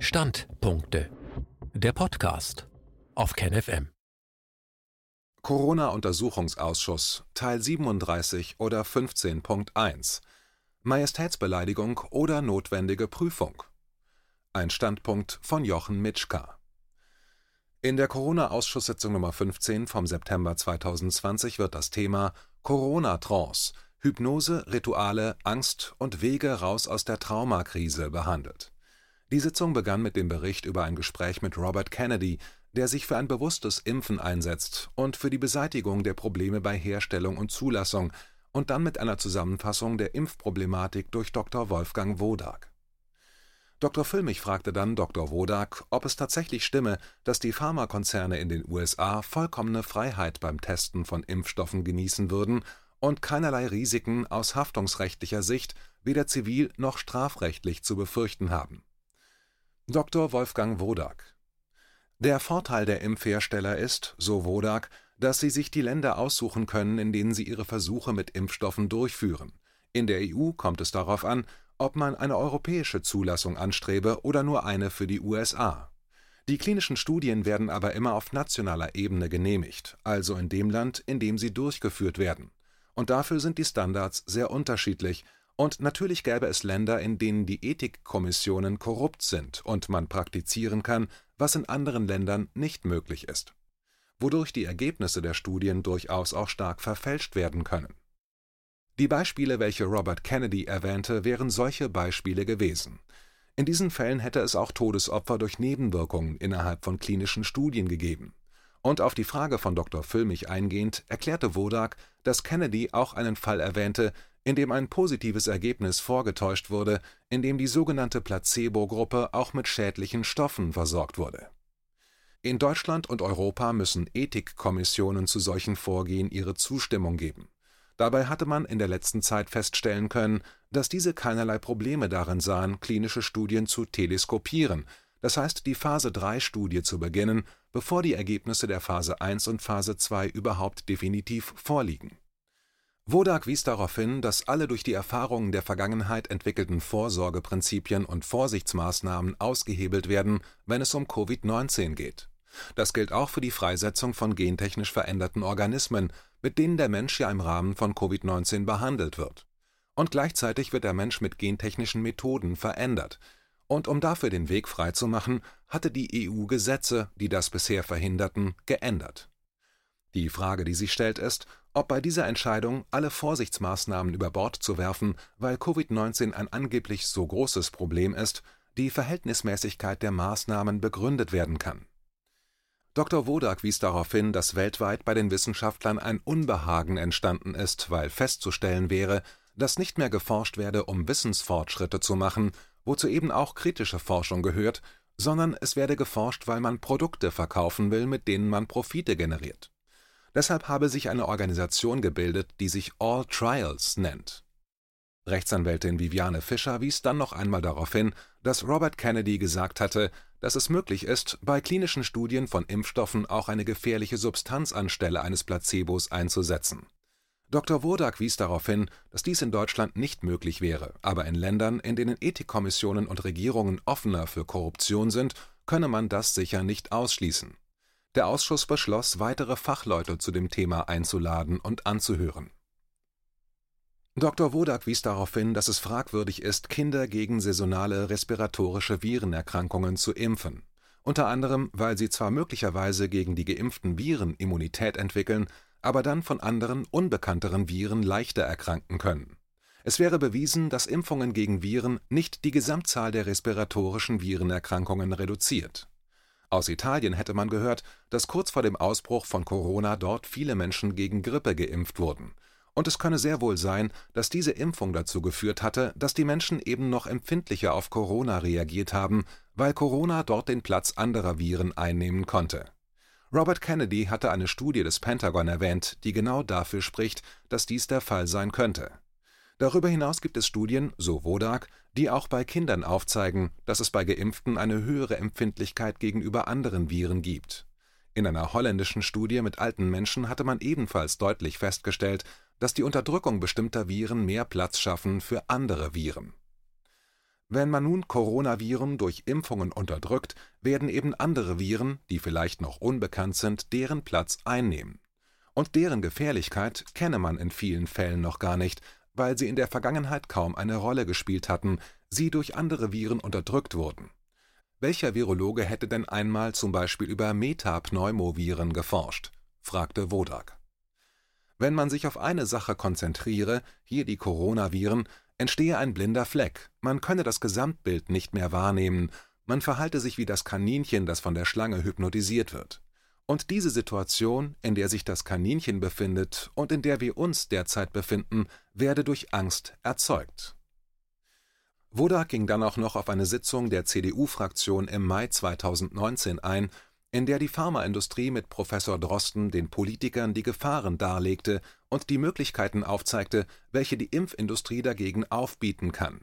Standpunkte. Der Podcast auf KenFM. Corona-Untersuchungsausschuss Teil 37 oder 15.1 Majestätsbeleidigung oder notwendige Prüfung. Ein Standpunkt von Jochen Mitschka. In der Corona-Ausschusssitzung Nummer 15 vom September 2020 wird das Thema Corona-Trance – Hypnose, Rituale, Angst und Wege raus aus der Traumakrise behandelt. Die Sitzung begann mit dem Bericht über ein Gespräch mit Robert Kennedy, der sich für ein bewusstes Impfen einsetzt und für die Beseitigung der Probleme bei Herstellung und Zulassung, und dann mit einer Zusammenfassung der Impfproblematik durch Dr. Wolfgang Wodak. Dr. Füllmich fragte dann Dr. Wodak, ob es tatsächlich stimme, dass die Pharmakonzerne in den USA vollkommene Freiheit beim Testen von Impfstoffen genießen würden und keinerlei Risiken aus haftungsrechtlicher Sicht weder zivil noch strafrechtlich zu befürchten haben. Dr. Wolfgang Wodak Der Vorteil der Impfhersteller ist, so Wodak, dass sie sich die Länder aussuchen können, in denen sie ihre Versuche mit Impfstoffen durchführen. In der EU kommt es darauf an, ob man eine europäische Zulassung anstrebe oder nur eine für die USA. Die klinischen Studien werden aber immer auf nationaler Ebene genehmigt, also in dem Land, in dem sie durchgeführt werden und dafür sind die Standards sehr unterschiedlich, und natürlich gäbe es Länder, in denen die Ethikkommissionen korrupt sind und man praktizieren kann, was in anderen Ländern nicht möglich ist, wodurch die Ergebnisse der Studien durchaus auch stark verfälscht werden können. Die Beispiele, welche Robert Kennedy erwähnte, wären solche Beispiele gewesen. In diesen Fällen hätte es auch Todesopfer durch Nebenwirkungen innerhalb von klinischen Studien gegeben und auf die Frage von Dr. Füllmich eingehend erklärte Wodak, dass Kennedy auch einen Fall erwähnte, in dem ein positives Ergebnis vorgetäuscht wurde, in dem die sogenannte Placebo-Gruppe auch mit schädlichen Stoffen versorgt wurde. In Deutschland und Europa müssen Ethikkommissionen zu solchen Vorgehen ihre Zustimmung geben. Dabei hatte man in der letzten Zeit feststellen können, dass diese keinerlei Probleme darin sahen, klinische Studien zu teleskopieren, das heißt die Phase-3-Studie zu beginnen, bevor die Ergebnisse der Phase 1 und Phase 2 überhaupt definitiv vorliegen. Wodak wies darauf hin, dass alle durch die Erfahrungen der Vergangenheit entwickelten Vorsorgeprinzipien und Vorsichtsmaßnahmen ausgehebelt werden, wenn es um Covid-19 geht. Das gilt auch für die Freisetzung von gentechnisch veränderten Organismen, mit denen der Mensch ja im Rahmen von Covid-19 behandelt wird. Und gleichzeitig wird der Mensch mit gentechnischen Methoden verändert, und um dafür den Weg freizumachen, hatte die EU Gesetze, die das bisher verhinderten, geändert. Die Frage, die sich stellt, ist, ob bei dieser Entscheidung, alle Vorsichtsmaßnahmen über Bord zu werfen, weil Covid-19 ein angeblich so großes Problem ist, die Verhältnismäßigkeit der Maßnahmen begründet werden kann. Dr. Wodak wies darauf hin, dass weltweit bei den Wissenschaftlern ein Unbehagen entstanden ist, weil festzustellen wäre, dass nicht mehr geforscht werde, um Wissensfortschritte zu machen, wozu eben auch kritische Forschung gehört, sondern es werde geforscht, weil man Produkte verkaufen will, mit denen man Profite generiert. Deshalb habe sich eine Organisation gebildet, die sich All Trials nennt. Rechtsanwältin Viviane Fischer wies dann noch einmal darauf hin, dass Robert Kennedy gesagt hatte, dass es möglich ist, bei klinischen Studien von Impfstoffen auch eine gefährliche Substanz anstelle eines Placebos einzusetzen. Dr. Wodak wies darauf hin, dass dies in Deutschland nicht möglich wäre, aber in Ländern, in denen Ethikkommissionen und Regierungen offener für Korruption sind, könne man das sicher nicht ausschließen. Der Ausschuss beschloss, weitere Fachleute zu dem Thema einzuladen und anzuhören. Dr. Wodak wies darauf hin, dass es fragwürdig ist, Kinder gegen saisonale respiratorische Virenerkrankungen zu impfen, unter anderem, weil sie zwar möglicherweise gegen die geimpften Viren Immunität entwickeln, aber dann von anderen, unbekannteren Viren leichter erkranken können. Es wäre bewiesen, dass Impfungen gegen Viren nicht die Gesamtzahl der respiratorischen Virenerkrankungen reduziert. Aus Italien hätte man gehört, dass kurz vor dem Ausbruch von Corona dort viele Menschen gegen Grippe geimpft wurden. Und es könne sehr wohl sein, dass diese Impfung dazu geführt hatte, dass die Menschen eben noch empfindlicher auf Corona reagiert haben, weil Corona dort den Platz anderer Viren einnehmen konnte. Robert Kennedy hatte eine Studie des Pentagon erwähnt, die genau dafür spricht, dass dies der Fall sein könnte. Darüber hinaus gibt es Studien, so Wodak, die auch bei Kindern aufzeigen, dass es bei Geimpften eine höhere Empfindlichkeit gegenüber anderen Viren gibt. In einer holländischen Studie mit alten Menschen hatte man ebenfalls deutlich festgestellt, dass die Unterdrückung bestimmter Viren mehr Platz schaffen für andere Viren Wenn man nun Coronaviren durch Impfungen unterdrückt, werden eben andere Viren, die vielleicht noch unbekannt sind, deren Platz einnehmen. Und deren Gefährlichkeit kenne man in vielen Fällen noch gar nicht, weil sie in der Vergangenheit kaum eine Rolle gespielt hatten, sie durch andere Viren unterdrückt wurden. Welcher Virologe hätte denn einmal zum Beispiel über Metapneumoviren geforscht? fragte Wodak. Wenn man sich auf eine Sache konzentriere, hier die Coronaviren, entstehe ein blinder Fleck, man könne das Gesamtbild nicht mehr wahrnehmen, man verhalte sich wie das Kaninchen, das von der Schlange hypnotisiert wird. Und diese Situation, in der sich das Kaninchen befindet und in der wir uns derzeit befinden, werde durch Angst erzeugt. Wodak ging dann auch noch auf eine Sitzung der CDU-Fraktion im Mai 2019 ein, in der die Pharmaindustrie mit Professor Drosten den Politikern die Gefahren darlegte und die Möglichkeiten aufzeigte, welche die Impfindustrie dagegen aufbieten kann.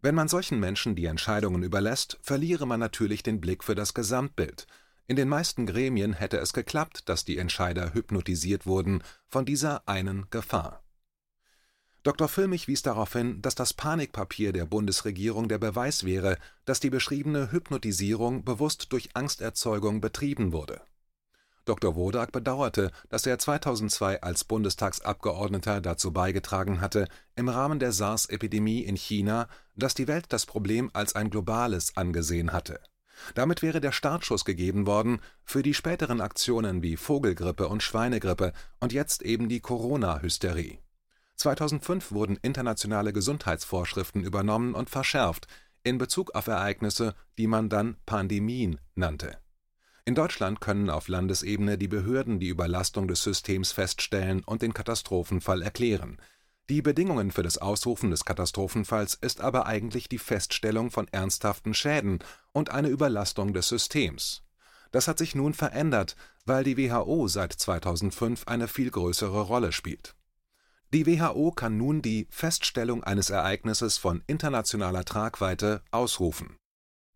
Wenn man solchen Menschen die Entscheidungen überlässt, verliere man natürlich den Blick für das Gesamtbild. In den meisten Gremien hätte es geklappt, dass die Entscheider hypnotisiert wurden von dieser einen Gefahr. Dr. Füllmich wies darauf hin, dass das Panikpapier der Bundesregierung der Beweis wäre, dass die beschriebene Hypnotisierung bewusst durch Angsterzeugung betrieben wurde. Dr. Wodak bedauerte, dass er 2002 als Bundestagsabgeordneter dazu beigetragen hatte, im Rahmen der SARS-Epidemie in China, dass die Welt das Problem als ein globales angesehen hatte. Damit wäre der Startschuss gegeben worden für die späteren Aktionen wie Vogelgrippe und Schweinegrippe und jetzt eben die Corona-Hysterie. 2005 wurden internationale Gesundheitsvorschriften übernommen und verschärft in Bezug auf Ereignisse, die man dann Pandemien nannte. In Deutschland können auf Landesebene die Behörden die Überlastung des Systems feststellen und den Katastrophenfall erklären. Die Bedingungen für das Ausrufen des Katastrophenfalls ist aber eigentlich die Feststellung von ernsthaften Schäden und eine Überlastung des Systems. Das hat sich nun verändert, weil die WHO seit 2005 eine viel größere Rolle spielt die WHO kann nun die Feststellung eines Ereignisses von internationaler Tragweite ausrufen.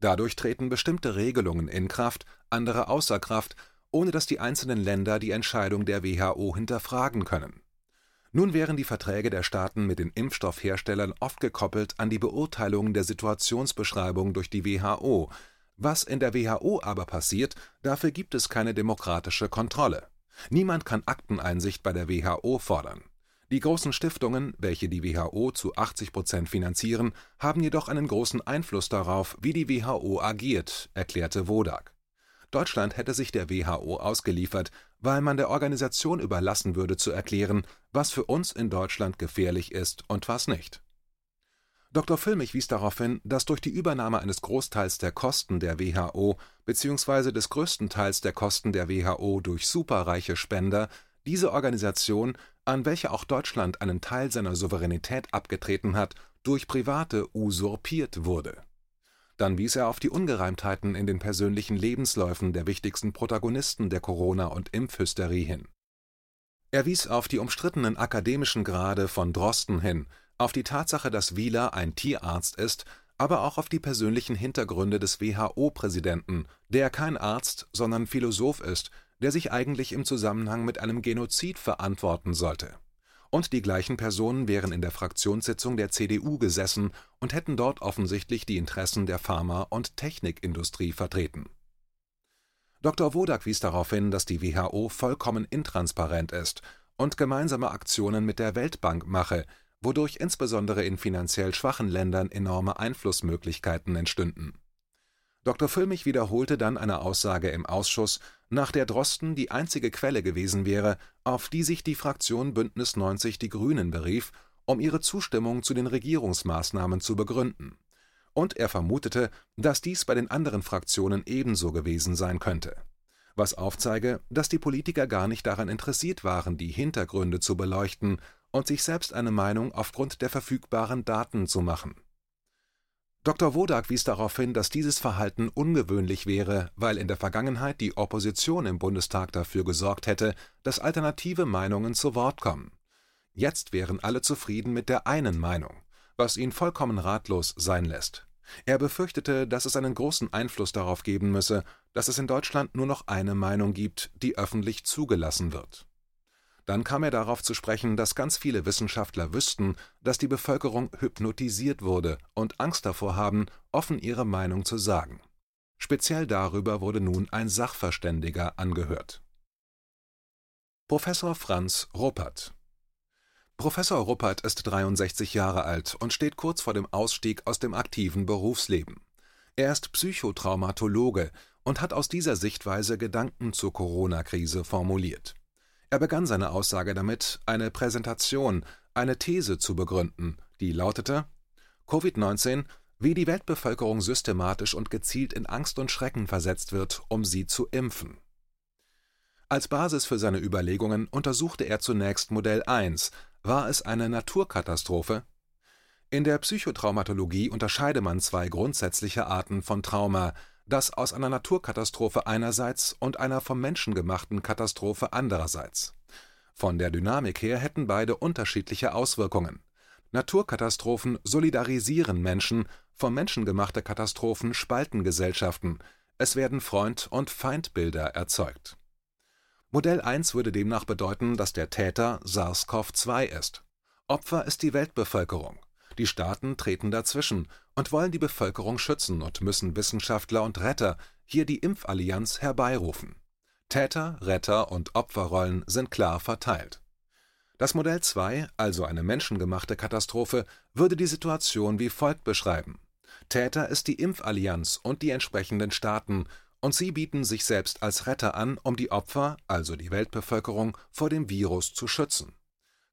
Dadurch treten bestimmte Regelungen in Kraft, andere außer Kraft, ohne dass die einzelnen Länder die Entscheidung der WHO hinterfragen können. Nun wären die Verträge der Staaten mit den Impfstoffherstellern oft gekoppelt an die Beurteilung der Situationsbeschreibung durch die WHO. Was in der WHO aber passiert, dafür gibt es keine demokratische Kontrolle. Niemand kann Akteneinsicht bei der WHO fordern. Die großen Stiftungen, welche die WHO zu 80 Prozent finanzieren, haben jedoch einen großen Einfluss darauf, wie die WHO agiert, erklärte Wodak. Deutschland hätte sich der WHO ausgeliefert, weil man der Organisation überlassen würde zu erklären, was für uns in Deutschland gefährlich ist und was nicht. Dr. Füllmich wies darauf hin, dass durch die Übernahme eines Großteils der Kosten der WHO bzw. des größten Teils der Kosten der WHO durch superreiche Spender diese Organisation an welche auch Deutschland einen Teil seiner Souveränität abgetreten hat, durch Private usurpiert wurde. Dann wies er auf die Ungereimtheiten in den persönlichen Lebensläufen der wichtigsten Protagonisten der Corona- und Impfhysterie hin. Er wies auf die umstrittenen akademischen Grade von Drosten hin, auf die Tatsache, dass Wieler ein Tierarzt ist, aber auch auf die persönlichen Hintergründe des WHO-Präsidenten, der kein Arzt, sondern Philosoph ist der sich eigentlich im Zusammenhang mit einem Genozid verantworten sollte. Und die gleichen Personen wären in der Fraktionssitzung der CDU gesessen und hätten dort offensichtlich die Interessen der Pharma- und Technikindustrie vertreten. Dr. Wodak wies darauf hin, dass die WHO vollkommen intransparent ist und gemeinsame Aktionen mit der Weltbank mache, wodurch insbesondere in finanziell schwachen Ländern enorme Einflussmöglichkeiten entstünden Dr. Füllmich wiederholte dann eine Aussage im Ausschuss, nach der Drosten die einzige Quelle gewesen wäre, auf die sich die Fraktion Bündnis 90 Die Grünen berief, um ihre Zustimmung zu den Regierungsmaßnahmen zu begründen. Und er vermutete, dass dies bei den anderen Fraktionen ebenso gewesen sein könnte. Was aufzeige, dass die Politiker gar nicht daran interessiert waren, die Hintergründe zu beleuchten und sich selbst eine Meinung aufgrund der verfügbaren Daten zu machen Dr. Wodak wies darauf hin, dass dieses Verhalten ungewöhnlich wäre, weil in der Vergangenheit die Opposition im Bundestag dafür gesorgt hätte, dass alternative Meinungen zu Wort kommen. Jetzt wären alle zufrieden mit der einen Meinung, was ihn vollkommen ratlos sein lässt. Er befürchtete, dass es einen großen Einfluss darauf geben müsse, dass es in Deutschland nur noch eine Meinung gibt, die öffentlich zugelassen wird Dann kam er darauf zu sprechen, dass ganz viele Wissenschaftler wüssten, dass die Bevölkerung hypnotisiert wurde und Angst davor haben, offen ihre Meinung zu sagen. Speziell darüber wurde nun ein Sachverständiger angehört. Professor Franz Ruppert Professor Ruppert ist 63 Jahre alt und steht kurz vor dem Ausstieg aus dem aktiven Berufsleben. Er ist Psychotraumatologe und hat aus dieser Sichtweise Gedanken zur Corona-Krise formuliert. Er begann seine Aussage damit, eine Präsentation, eine These zu begründen, die lautete Covid-19, wie die Weltbevölkerung systematisch und gezielt in Angst und Schrecken versetzt wird, um sie zu impfen. Als Basis für seine Überlegungen untersuchte er zunächst Modell 1, war es eine Naturkatastrophe? In der Psychotraumatologie unterscheide man zwei grundsätzliche Arten von Trauma, das aus einer Naturkatastrophe einerseits und einer vom Menschen gemachten Katastrophe andererseits. Von der Dynamik her hätten beide unterschiedliche Auswirkungen. Naturkatastrophen solidarisieren Menschen, vom Menschen gemachte Katastrophen spalten Gesellschaften, es werden Freund und Feindbilder erzeugt. Modell 1 würde demnach bedeuten, dass der Täter SARS-CoV-2 ist. Opfer ist die Weltbevölkerung. Die Staaten treten dazwischen und wollen die Bevölkerung schützen und müssen Wissenschaftler und Retter, hier die Impfallianz, herbeirufen. Täter, Retter und Opferrollen sind klar verteilt. Das Modell 2, also eine menschengemachte Katastrophe, würde die Situation wie folgt beschreiben. Täter ist die Impfallianz und die entsprechenden Staaten, und sie bieten sich selbst als Retter an, um die Opfer, also die Weltbevölkerung, vor dem Virus zu schützen.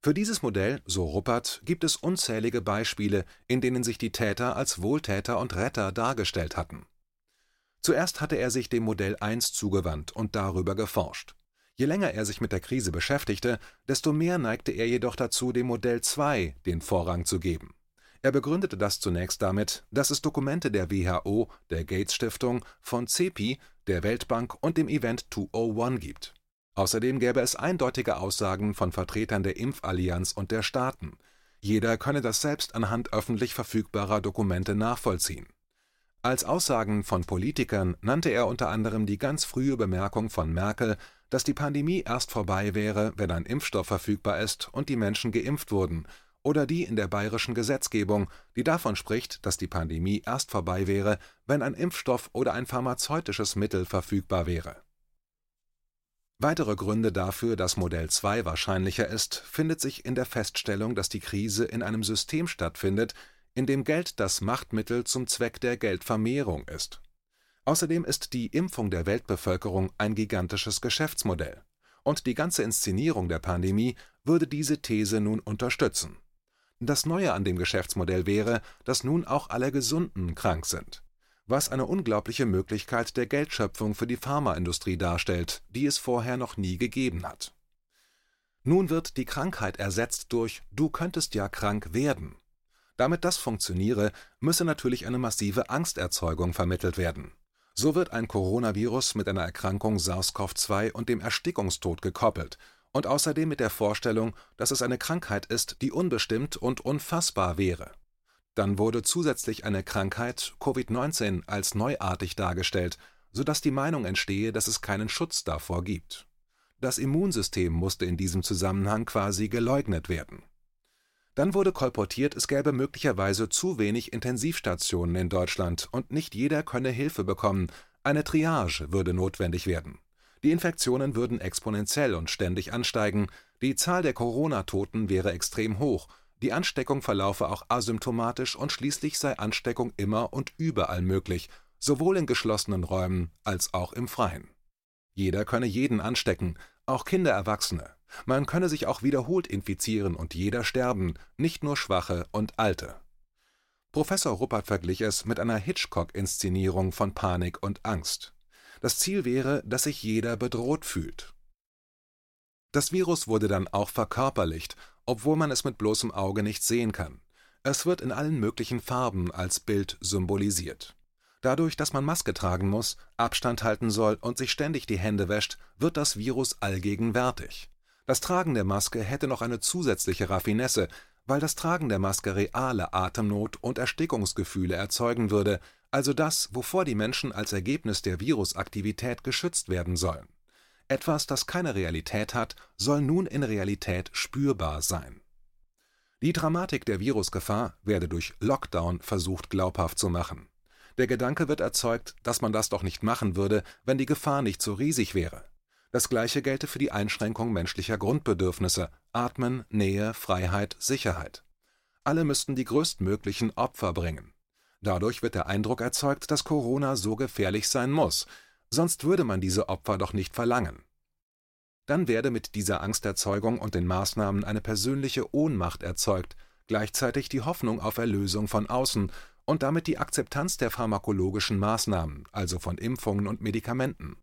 Für dieses Modell, so Ruppert, gibt es unzählige Beispiele, in denen sich die Täter als Wohltäter und Retter dargestellt hatten. Zuerst hatte er sich dem Modell 1 zugewandt und darüber geforscht. Je länger er sich mit der Krise beschäftigte, desto mehr neigte er jedoch dazu, dem Modell 2 den Vorrang zu geben. Er begründete das zunächst damit, dass es Dokumente der WHO, der Gates Stiftung, von CEPI, der Weltbank und dem Event 201 gibt Außerdem gäbe es eindeutige Aussagen von Vertretern der Impfallianz und der Staaten. Jeder könne das selbst anhand öffentlich verfügbarer Dokumente nachvollziehen. Als Aussagen von Politikern nannte er unter anderem die ganz frühe Bemerkung von Merkel, dass die Pandemie erst vorbei wäre, wenn ein Impfstoff verfügbar ist und die Menschen geimpft wurden, oder die in der bayerischen Gesetzgebung, die davon spricht, dass die Pandemie erst vorbei wäre, wenn ein Impfstoff oder ein pharmazeutisches Mittel verfügbar wäre Weitere Gründe dafür, dass Modell 2 wahrscheinlicher ist, findet sich in der Feststellung, dass die Krise in einem System stattfindet, in dem Geld das Machtmittel zum Zweck der Geldvermehrung ist. Außerdem ist die Impfung der Weltbevölkerung ein gigantisches Geschäftsmodell, und die ganze Inszenierung der Pandemie würde diese These nun unterstützen. Das Neue an dem Geschäftsmodell wäre, dass nun auch alle Gesunden krank sind was eine unglaubliche Möglichkeit der Geldschöpfung für die Pharmaindustrie darstellt, die es vorher noch nie gegeben hat. Nun wird die Krankheit ersetzt durch Du könntest ja krank werden. Damit das funktioniere, müsse natürlich eine massive Angsterzeugung vermittelt werden. So wird ein Coronavirus mit einer Erkrankung SARS-CoV-2 und dem Erstickungstod gekoppelt und außerdem mit der Vorstellung, dass es eine Krankheit ist, die unbestimmt und unfassbar wäre dann wurde zusätzlich eine Krankheit Covid-19 als neuartig dargestellt, sodass die Meinung entstehe, dass es keinen Schutz davor gibt. Das Immunsystem musste in diesem Zusammenhang quasi geleugnet werden. Dann wurde kolportiert, es gäbe möglicherweise zu wenig Intensivstationen in Deutschland und nicht jeder könne Hilfe bekommen, eine Triage würde notwendig werden. Die Infektionen würden exponentiell und ständig ansteigen, die Zahl der Corona-Toten wäre extrem hoch die Ansteckung verlaufe auch asymptomatisch und schließlich sei Ansteckung immer und überall möglich, sowohl in geschlossenen Räumen als auch im Freien. Jeder könne jeden anstecken, auch Kinder, Erwachsene. Man könne sich auch wiederholt infizieren und jeder sterben, nicht nur Schwache und Alte. Professor Ruppert verglich es mit einer Hitchcock-Inszenierung von Panik und Angst. Das Ziel wäre, dass sich jeder bedroht fühlt. Das Virus wurde dann auch verkörperlicht obwohl man es mit bloßem Auge nicht sehen kann. Es wird in allen möglichen Farben als Bild symbolisiert. Dadurch, dass man Maske tragen muss, Abstand halten soll und sich ständig die Hände wäscht, wird das Virus allgegenwärtig. Das Tragen der Maske hätte noch eine zusätzliche Raffinesse, weil das Tragen der Maske reale Atemnot und Erstickungsgefühle erzeugen würde, also das, wovor die Menschen als Ergebnis der Virusaktivität geschützt werden sollen. Etwas, das keine Realität hat, soll nun in Realität spürbar sein. Die Dramatik der Virusgefahr werde durch Lockdown versucht glaubhaft zu machen. Der Gedanke wird erzeugt, dass man das doch nicht machen würde, wenn die Gefahr nicht so riesig wäre. Das gleiche gelte für die Einschränkung menschlicher Grundbedürfnisse Atmen, Nähe, Freiheit, Sicherheit. Alle müssten die größtmöglichen Opfer bringen. Dadurch wird der Eindruck erzeugt, dass Corona so gefährlich sein muss, sonst würde man diese Opfer doch nicht verlangen. Dann werde mit dieser Angsterzeugung und den Maßnahmen eine persönliche Ohnmacht erzeugt, gleichzeitig die Hoffnung auf Erlösung von außen und damit die Akzeptanz der pharmakologischen Maßnahmen, also von Impfungen und Medikamenten.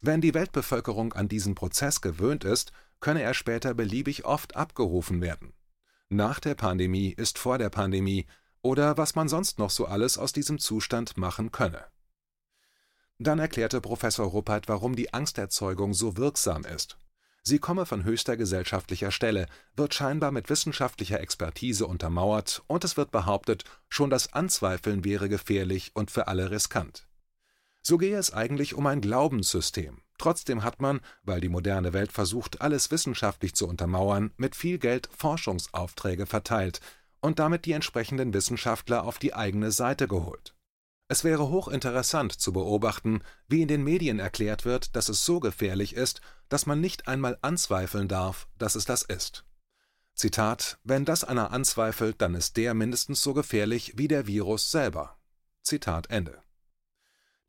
Wenn die Weltbevölkerung an diesen Prozess gewöhnt ist, könne er später beliebig oft abgerufen werden. Nach der Pandemie ist vor der Pandemie oder was man sonst noch so alles aus diesem Zustand machen könne. Dann erklärte Professor Ruppert, warum die Angsterzeugung so wirksam ist. Sie komme von höchster gesellschaftlicher Stelle, wird scheinbar mit wissenschaftlicher Expertise untermauert und es wird behauptet, schon das Anzweifeln wäre gefährlich und für alle riskant. So gehe es eigentlich um ein Glaubenssystem. Trotzdem hat man, weil die moderne Welt versucht, alles wissenschaftlich zu untermauern, mit viel Geld Forschungsaufträge verteilt und damit die entsprechenden Wissenschaftler auf die eigene Seite geholt. Es wäre hochinteressant zu beobachten, wie in den Medien erklärt wird, dass es so gefährlich ist, dass man nicht einmal anzweifeln darf, dass es das ist. Zitat: Wenn das einer anzweifelt, dann ist der mindestens so gefährlich wie der Virus selber. Zitat Ende.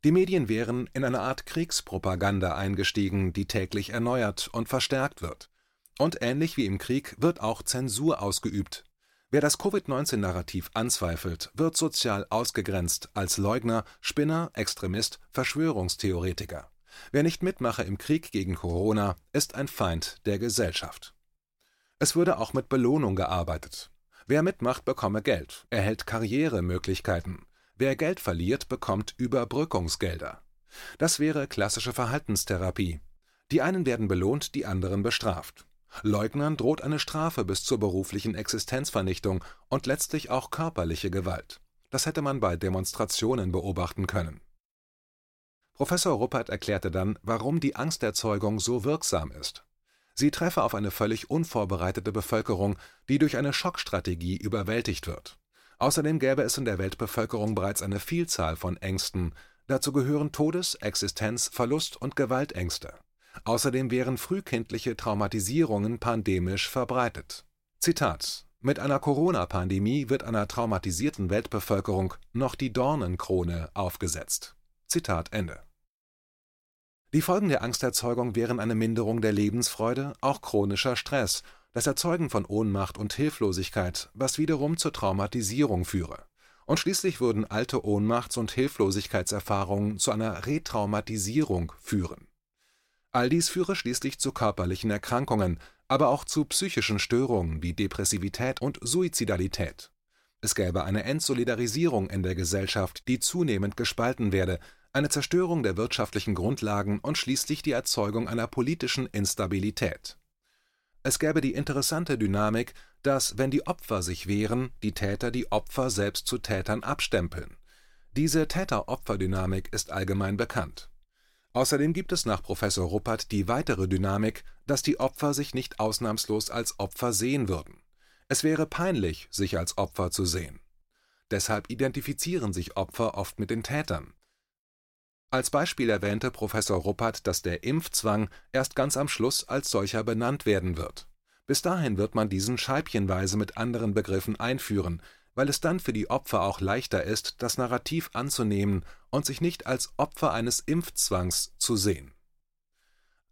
Die Medien wären in eine Art Kriegspropaganda eingestiegen, die täglich erneuert und verstärkt wird. Und ähnlich wie im Krieg wird auch Zensur ausgeübt. Wer das Covid-19-Narrativ anzweifelt, wird sozial ausgegrenzt als Leugner, Spinner, Extremist, Verschwörungstheoretiker. Wer nicht mitmache im Krieg gegen Corona, ist ein Feind der Gesellschaft. Es würde auch mit Belohnung gearbeitet. Wer mitmacht, bekomme Geld, erhält Karrieremöglichkeiten. Wer Geld verliert, bekommt Überbrückungsgelder. Das wäre klassische Verhaltenstherapie. Die einen werden belohnt, die anderen bestraft. Leugnern droht eine Strafe bis zur beruflichen Existenzvernichtung und letztlich auch körperliche Gewalt. Das hätte man bei Demonstrationen beobachten können. Professor Ruppert erklärte dann, warum die Angsterzeugung so wirksam ist. Sie treffe auf eine völlig unvorbereitete Bevölkerung, die durch eine Schockstrategie überwältigt wird. Außerdem gäbe es in der Weltbevölkerung bereits eine Vielzahl von Ängsten, dazu gehören Todes Existenz Verlust und Gewaltängste. Außerdem wären frühkindliche Traumatisierungen pandemisch verbreitet. Zitat Mit einer Corona-Pandemie wird einer traumatisierten Weltbevölkerung noch die Dornenkrone aufgesetzt. Zitat Ende. Die Folgen der Angsterzeugung wären eine Minderung der Lebensfreude, auch chronischer Stress das Erzeugen von Ohnmacht und Hilflosigkeit, was wiederum zur Traumatisierung führe. Und schließlich würden alte Ohnmachts- und Hilflosigkeitserfahrungen zu einer Retraumatisierung führen. All dies führe schließlich zu körperlichen Erkrankungen, aber auch zu psychischen Störungen wie Depressivität und Suizidalität. Es gäbe eine Entsolidarisierung in der Gesellschaft, die zunehmend gespalten werde, eine Zerstörung der wirtschaftlichen Grundlagen und schließlich die Erzeugung einer politischen Instabilität. Es gäbe die interessante Dynamik, dass, wenn die Opfer sich wehren, die Täter die Opfer selbst zu Tätern abstempeln. Diese Täter-Opfer-Dynamik ist allgemein bekannt. Außerdem gibt es nach Professor Ruppert die weitere Dynamik, dass die Opfer sich nicht ausnahmslos als Opfer sehen würden. Es wäre peinlich, sich als Opfer zu sehen. Deshalb identifizieren sich Opfer oft mit den Tätern. Als Beispiel erwähnte Professor Ruppert, dass der Impfzwang erst ganz am Schluss als solcher benannt werden wird. Bis dahin wird man diesen scheibchenweise mit anderen Begriffen einführen, weil es dann für die Opfer auch leichter ist, das Narrativ anzunehmen und sich nicht als Opfer eines Impfzwangs zu sehen.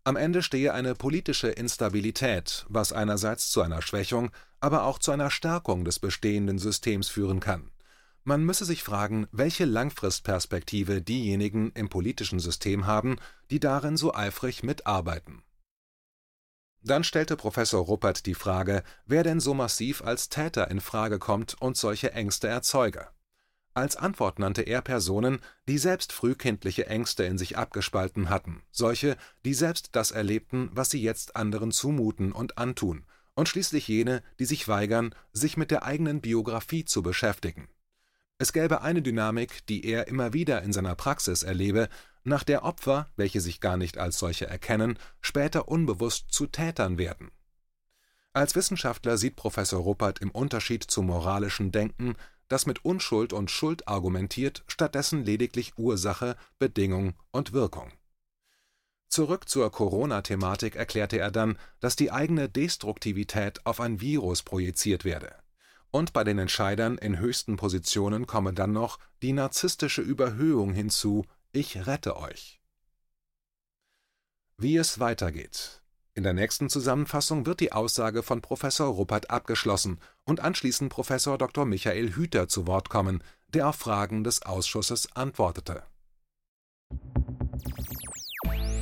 Am Ende stehe eine politische Instabilität, was einerseits zu einer Schwächung, aber auch zu einer Stärkung des bestehenden Systems führen kann. Man müsse sich fragen, welche Langfristperspektive diejenigen im politischen System haben, die darin so eifrig mitarbeiten. Dann stellte Professor Ruppert die Frage, wer denn so massiv als Täter in Frage kommt und solche Ängste erzeuge. Als Antwort nannte er Personen, die selbst frühkindliche Ängste in sich abgespalten hatten, solche, die selbst das erlebten, was sie jetzt anderen zumuten und antun, und schließlich jene, die sich weigern, sich mit der eigenen Biografie zu beschäftigen. Es gäbe eine Dynamik, die er immer wieder in seiner Praxis erlebe, nach der Opfer, welche sich gar nicht als solche erkennen, später unbewusst zu Tätern werden. Als Wissenschaftler sieht Professor Ruppert im Unterschied zum moralischen Denken, das mit Unschuld und Schuld argumentiert, stattdessen lediglich Ursache, Bedingung und Wirkung. Zurück zur Corona-Thematik erklärte er dann, dass die eigene Destruktivität auf ein Virus projiziert werde. Und bei den Entscheidern in höchsten Positionen komme dann noch die narzisstische Überhöhung hinzu, ich rette euch. Wie es weitergeht. In der nächsten Zusammenfassung wird die Aussage von Professor Ruppert abgeschlossen und anschließend Professor Dr. Michael Hüter zu Wort kommen, der auf Fragen des Ausschusses antwortete.